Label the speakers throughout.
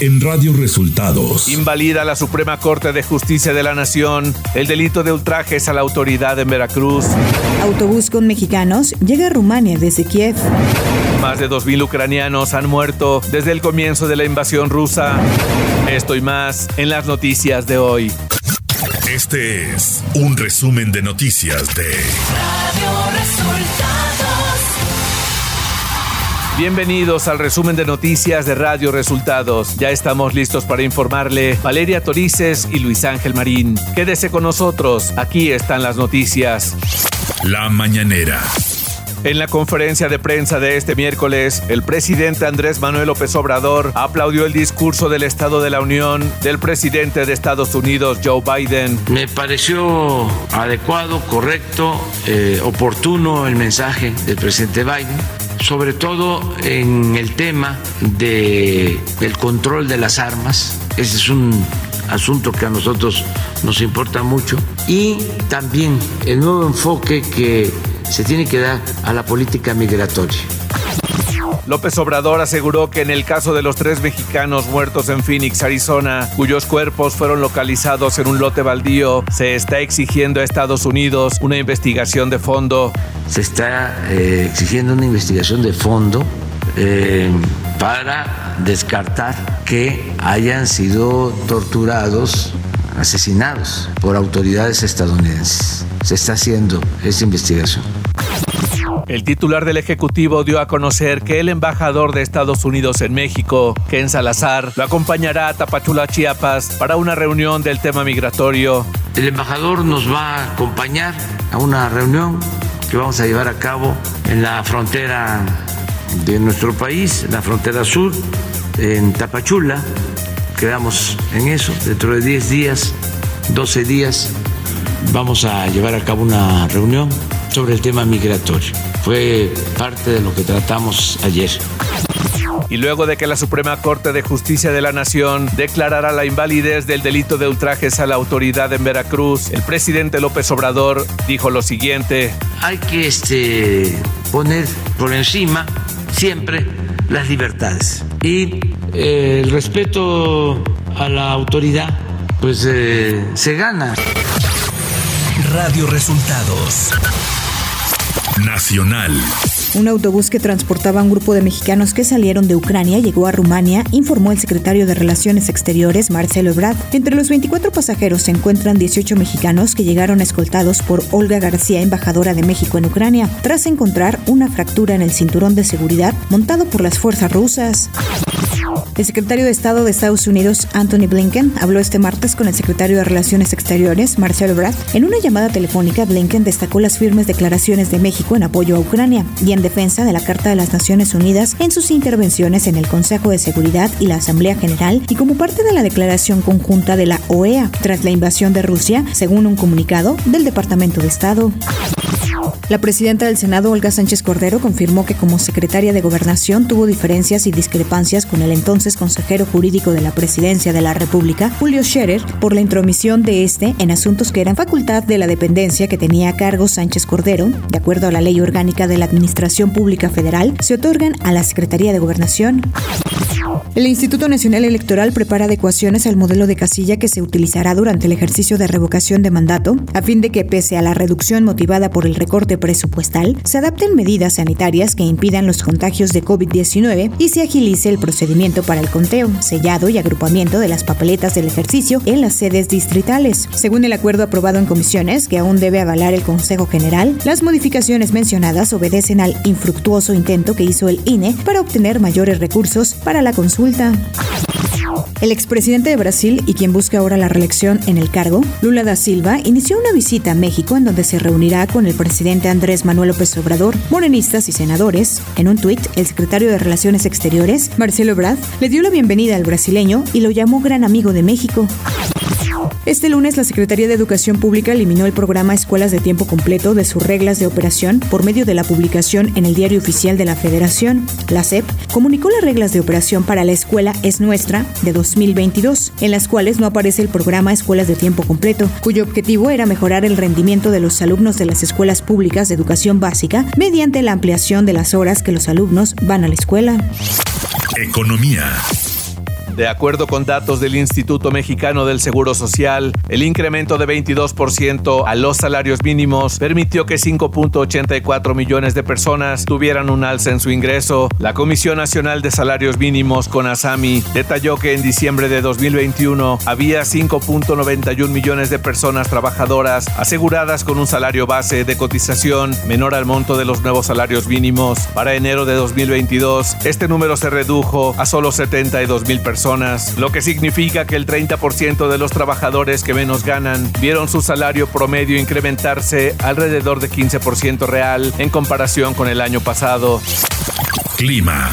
Speaker 1: en Radio Resultados.
Speaker 2: Invalida la Suprema Corte de Justicia de la Nación el delito de ultrajes a la autoridad en Veracruz.
Speaker 3: Autobús con mexicanos llega a Rumania desde Kiev.
Speaker 2: Más de 2.000 ucranianos han muerto desde el comienzo de la invasión rusa. Esto y más en las noticias de hoy.
Speaker 1: Este es un resumen de noticias de Radio Resultados.
Speaker 2: Bienvenidos al resumen de noticias de Radio Resultados. Ya estamos listos para informarle Valeria Torices y Luis Ángel Marín. Quédese con nosotros, aquí están las noticias.
Speaker 1: La mañanera.
Speaker 2: En la conferencia de prensa de este miércoles, el presidente Andrés Manuel López Obrador aplaudió el discurso del Estado de la Unión del presidente de Estados Unidos, Joe Biden.
Speaker 4: Me pareció adecuado, correcto, eh, oportuno el mensaje del presidente Biden sobre todo en el tema de el control de las armas. Ese es un asunto que a nosotros nos importa mucho y también el nuevo enfoque que se tiene que dar a la política migratoria.
Speaker 2: López Obrador aseguró que en el caso de los tres mexicanos muertos en Phoenix, Arizona, cuyos cuerpos fueron localizados en un lote baldío, se está exigiendo a Estados Unidos una investigación de fondo.
Speaker 4: Se está eh, exigiendo una investigación de fondo eh, para descartar que hayan sido torturados, asesinados por autoridades estadounidenses. Se está haciendo esa investigación.
Speaker 2: El titular del Ejecutivo dio a conocer que el embajador de Estados Unidos en México, Ken Salazar, lo acompañará a Tapachula, Chiapas, para una reunión del tema migratorio.
Speaker 4: El embajador nos va a acompañar a una reunión que vamos a llevar a cabo en la frontera de nuestro país, la frontera sur, en Tapachula. Quedamos en eso, dentro de 10 días, 12 días, vamos a llevar a cabo una reunión sobre el tema migratorio. Fue parte de lo que tratamos ayer.
Speaker 2: Y luego de que la Suprema Corte de Justicia de la Nación declarara la invalidez del delito de ultrajes a la autoridad en Veracruz, el presidente López Obrador dijo lo siguiente.
Speaker 4: Hay que este, poner por encima siempre las libertades y eh, el respeto a la autoridad pues eh, se gana.
Speaker 1: Radio Resultados Nacional.
Speaker 3: Un autobús que transportaba a un grupo de mexicanos que salieron de Ucrania llegó a Rumania, informó el secretario de Relaciones Exteriores, Marcelo Ebrard. Entre los 24 pasajeros se encuentran 18 mexicanos que llegaron escoltados por Olga García, embajadora de México en Ucrania, tras encontrar una fractura en el cinturón de seguridad montado por las fuerzas rusas. El secretario de Estado de Estados Unidos, Anthony Blinken, habló este martes con el secretario de Relaciones Exteriores, Marcelo Ebrard. En una llamada telefónica, Blinken destacó las firmes declaraciones de México en apoyo a Ucrania y en defensa de la Carta de las Naciones Unidas en sus intervenciones en el Consejo de Seguridad y la Asamblea General y como parte de la declaración conjunta de la OEA tras la invasión de Rusia, según un comunicado del Departamento de Estado. La presidenta del Senado, Olga Sánchez Cordero, confirmó que como secretaria de Gobernación tuvo diferencias y discrepancias con el entonces consejero jurídico de la Presidencia de la República, Julio Scherer, por la intromisión de este en asuntos que eran facultad de la dependencia que tenía a cargo Sánchez Cordero. De acuerdo a la Ley Orgánica de la Administración Pública Federal, se otorgan a la Secretaría de Gobernación. El Instituto Nacional Electoral prepara adecuaciones al modelo de casilla que se utilizará durante el ejercicio de revocación de mandato, a fin de que, pese a la reducción motivada por el recorte presupuestal, se adapten medidas sanitarias que impidan los contagios de COVID-19 y se agilice el procedimiento para el conteo, sellado y agrupamiento de las papeletas del ejercicio en las sedes distritales. Según el acuerdo aprobado en comisiones, que aún debe avalar el Consejo General, las modificaciones mencionadas obedecen al infructuoso intento que hizo el INE para obtener mayores recursos para la consulta. El expresidente de Brasil y quien busca ahora la reelección en el cargo, Lula da Silva, inició una visita a México en donde se reunirá con el presidente Andrés Manuel López Obrador, morenistas y senadores. En un tuit, el secretario de Relaciones Exteriores, Marcelo Brad, le dio la bienvenida al brasileño y lo llamó gran amigo de México. Este lunes, la Secretaría de Educación Pública eliminó el programa Escuelas de Tiempo Completo de sus reglas de operación por medio de la publicación en el Diario Oficial de la Federación. La SEP comunicó las reglas de operación para la Escuela Es Nuestra de 2022, en las cuales no aparece el programa Escuelas de Tiempo Completo, cuyo objetivo era mejorar el rendimiento de los alumnos de las escuelas públicas de educación básica mediante la ampliación de las horas que los alumnos van a la escuela.
Speaker 1: Economía.
Speaker 2: De acuerdo con datos del Instituto Mexicano del Seguro Social, el incremento de 22% a los salarios mínimos permitió que 5.84 millones de personas tuvieran un alza en su ingreso. La Comisión Nacional de Salarios Mínimos, con ASAMI, detalló que en diciembre de 2021 había 5.91 millones de personas trabajadoras aseguradas con un salario base de cotización menor al monto de los nuevos salarios mínimos. Para enero de 2022, este número se redujo a solo 72 mil personas, lo que significa que el 30% de los trabajadores que menos ganan vieron su salario promedio incrementarse alrededor de 15% real en comparación con el año pasado.
Speaker 1: Clima.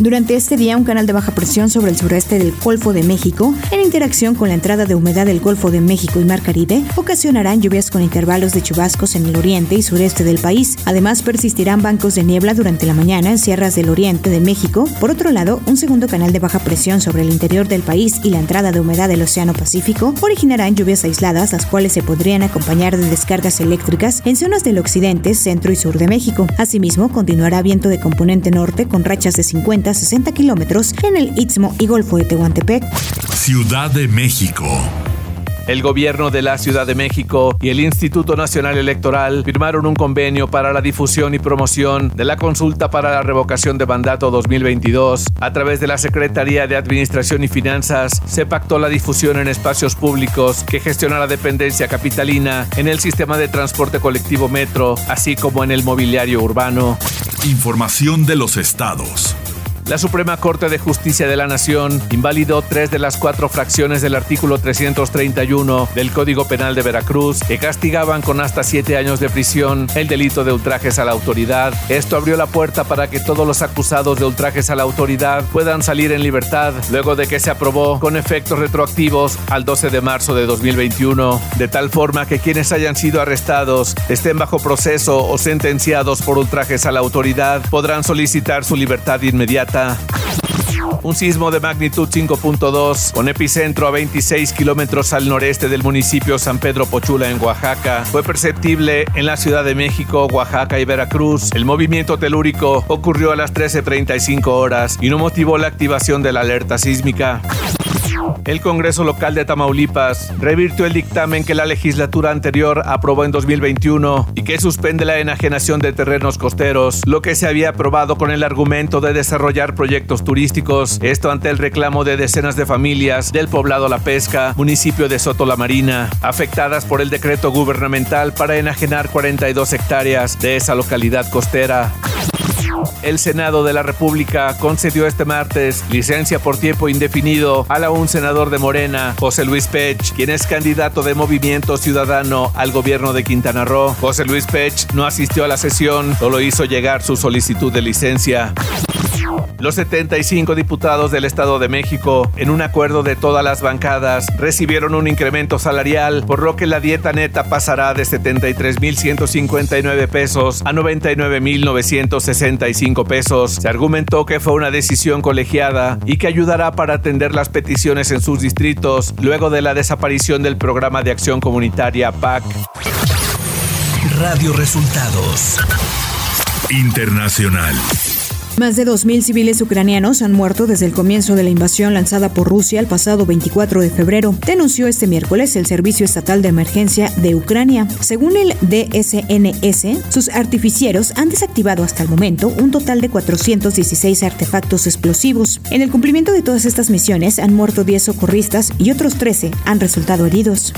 Speaker 3: Durante este día, un canal de baja presión sobre el sureste del Golfo de México, en interacción con la entrada de humedad del Golfo de México y Mar Caribe, ocasionarán lluvias con intervalos de chubascos en el oriente y sureste del país. Además, persistirán bancos de niebla durante la mañana en sierras del oriente de México. Por otro lado, un segundo canal de baja presión sobre el interior del país y la entrada de humedad del Océano Pacífico originarán lluvias aisladas, las cuales se podrían acompañar de descargas eléctricas en zonas del occidente, centro y sur de México. Asimismo, continuará viento de componente norte con rachas de 50 60 kilómetros en el Istmo y Golfo de Tehuantepec.
Speaker 1: Ciudad de México.
Speaker 2: El gobierno de la Ciudad de México y el Instituto Nacional Electoral firmaron un convenio para la difusión y promoción de la consulta para la revocación de mandato 2022. A través de la Secretaría de Administración y Finanzas se pactó la difusión en espacios públicos que gestiona la dependencia capitalina en el sistema de transporte colectivo metro, así como en el mobiliario urbano.
Speaker 1: Información de los estados.
Speaker 2: La Suprema Corte de Justicia de la Nación invalidó tres de las cuatro fracciones del artículo 331 del Código Penal de Veracruz que castigaban con hasta siete años de prisión el delito de ultrajes a la autoridad. Esto abrió la puerta para que todos los acusados de ultrajes a la autoridad puedan salir en libertad luego de que se aprobó con efectos retroactivos al 12 de marzo de 2021, de tal forma que quienes hayan sido arrestados, estén bajo proceso o sentenciados por ultrajes a la autoridad podrán solicitar su libertad inmediata un sismo de magnitud 5.2 con epicentro a 26 kilómetros al noreste del municipio San Pedro Pochula en Oaxaca fue perceptible en la Ciudad de México, Oaxaca y Veracruz. El movimiento telúrico ocurrió a las 13.35 horas y no motivó la activación de la alerta sísmica. El Congreso local de Tamaulipas revirtió el dictamen que la legislatura anterior aprobó en 2021 y que suspende la enajenación de terrenos costeros, lo que se había aprobado con el argumento de desarrollar proyectos turísticos, esto ante el reclamo de decenas de familias del poblado La Pesca, municipio de Soto la Marina, afectadas por el decreto gubernamental para enajenar 42 hectáreas de esa localidad costera. El Senado de la República concedió este martes licencia por tiempo indefinido a la un senador de Morena, José Luis Pech, quien es candidato de Movimiento Ciudadano al gobierno de Quintana Roo. José Luis Pech no asistió a la sesión, solo hizo llegar su solicitud de licencia. Los 75 diputados del Estado de México, en un acuerdo de todas las bancadas, recibieron un incremento salarial, por lo que la dieta neta pasará de 73.159 pesos a 99.965 pesos. Se argumentó que fue una decisión colegiada y que ayudará para atender las peticiones en sus distritos luego de la desaparición del programa de acción comunitaria PAC.
Speaker 1: Radio Resultados Internacional.
Speaker 3: Más de 2.000 civiles ucranianos han muerto desde el comienzo de la invasión lanzada por Rusia el pasado 24 de febrero, denunció este miércoles el Servicio Estatal de Emergencia de Ucrania. Según el DSNS, sus artificieros han desactivado hasta el momento un total de 416 artefactos explosivos. En el cumplimiento de todas estas misiones han muerto 10 socorristas y otros 13 han resultado heridos.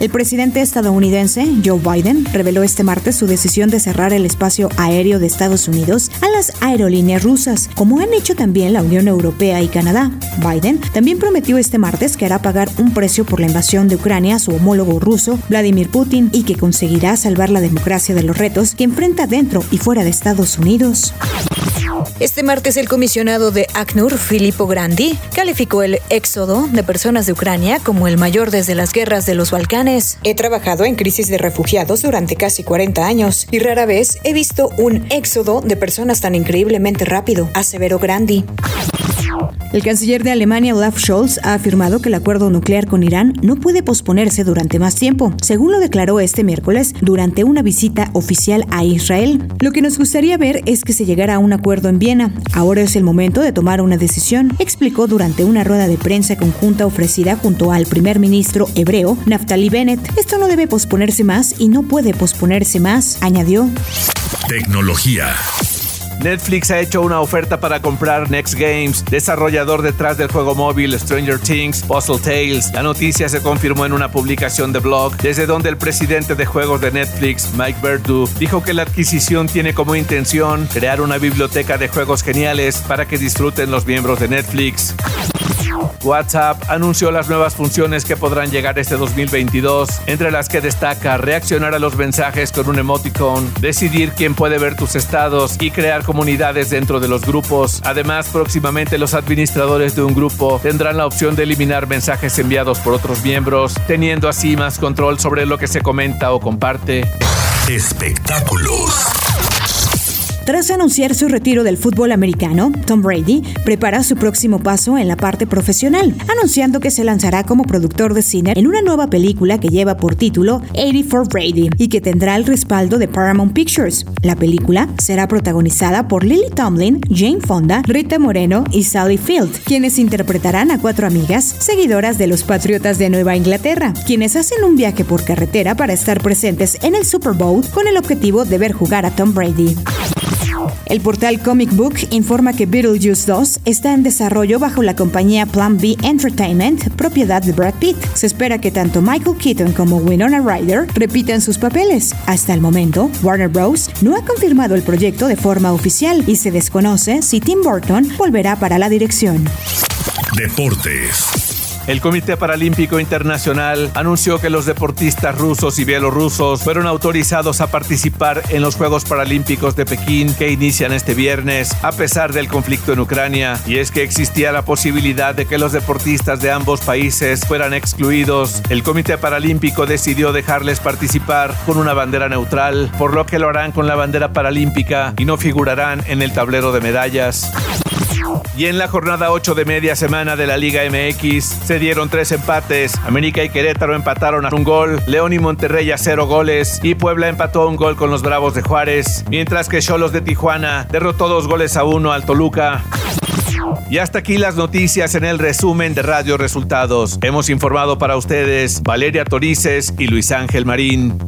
Speaker 3: El presidente estadounidense Joe Biden reveló este martes su decisión de cerrar el espacio aéreo de Estados Unidos a las aerolíneas rusas, como han hecho también la Unión Europea y Canadá. Biden también prometió este martes que hará pagar un precio por la invasión de Ucrania a su homólogo ruso, Vladimir Putin, y que conseguirá salvar la democracia de los retos que enfrenta dentro y fuera de Estados Unidos. Este martes el comisionado de ACNUR, Filippo Grandi, calificó el éxodo de personas de Ucrania como el mayor desde las guerras de los Balcanes. He trabajado en crisis de refugiados durante casi 40 años y rara vez he visto un éxodo de personas tan increíblemente rápido, aseveró Grandi. El canciller de Alemania, Olaf Scholz, ha afirmado que el acuerdo nuclear con Irán no puede posponerse durante más tiempo, según lo declaró este miércoles durante una visita oficial a Israel. Lo que nos gustaría ver es que se llegara a un acuerdo en Viena. Ahora es el momento de tomar una decisión, explicó durante una rueda de prensa conjunta ofrecida junto al primer ministro hebreo, Naftali Bennett. Esto no debe posponerse más y no puede posponerse más, añadió.
Speaker 1: Tecnología.
Speaker 2: Netflix ha hecho una oferta para comprar Next Games, desarrollador detrás del juego móvil Stranger Things, Puzzle Tales. La noticia se confirmó en una publicación de blog, desde donde el presidente de juegos de Netflix, Mike Verdu, dijo que la adquisición tiene como intención crear una biblioteca de juegos geniales para que disfruten los miembros de Netflix. WhatsApp anunció las nuevas funciones que podrán llegar este 2022, entre las que destaca reaccionar a los mensajes con un emoticon, decidir quién puede ver tus estados y crear comunidades dentro de los grupos. Además, próximamente los administradores de un grupo tendrán la opción de eliminar mensajes enviados por otros miembros, teniendo así más control sobre lo que se comenta o comparte.
Speaker 1: Espectáculos.
Speaker 3: Tras anunciar su retiro del fútbol americano, Tom Brady prepara su próximo paso en la parte profesional, anunciando que se lanzará como productor de cine en una nueva película que lleva por título 84 Brady y que tendrá el respaldo de Paramount Pictures. La película será protagonizada por Lily Tomlin, Jane Fonda, Rita Moreno y Sally Field, quienes interpretarán a cuatro amigas seguidoras de los Patriotas de Nueva Inglaterra, quienes hacen un viaje por carretera para estar presentes en el Super Bowl con el objetivo de ver jugar a Tom Brady. El portal Comic Book informa que Beetlejuice 2 está en desarrollo bajo la compañía Plan B Entertainment, propiedad de Brad Pitt. Se espera que tanto Michael Keaton como Winona Ryder repitan sus papeles. Hasta el momento, Warner Bros. no ha confirmado el proyecto de forma oficial y se desconoce si Tim Burton volverá para la dirección.
Speaker 1: Deportes.
Speaker 2: El Comité Paralímpico Internacional anunció que los deportistas rusos y bielorrusos fueron autorizados a participar en los Juegos Paralímpicos de Pekín que inician este viernes, a pesar del conflicto en Ucrania. Y es que existía la posibilidad de que los deportistas de ambos países fueran excluidos. El Comité Paralímpico decidió dejarles participar con una bandera neutral, por lo que lo harán con la bandera paralímpica y no figurarán en el tablero de medallas. Y en la jornada 8 de media semana de la Liga MX se dieron tres empates. América y Querétaro empataron a un gol, León y Monterrey a cero goles y Puebla empató un gol con los Bravos de Juárez, mientras que Cholos de Tijuana derrotó dos goles a uno al Toluca. Y hasta aquí las noticias en el resumen de Radio Resultados. Hemos informado para ustedes Valeria Torices y Luis Ángel Marín.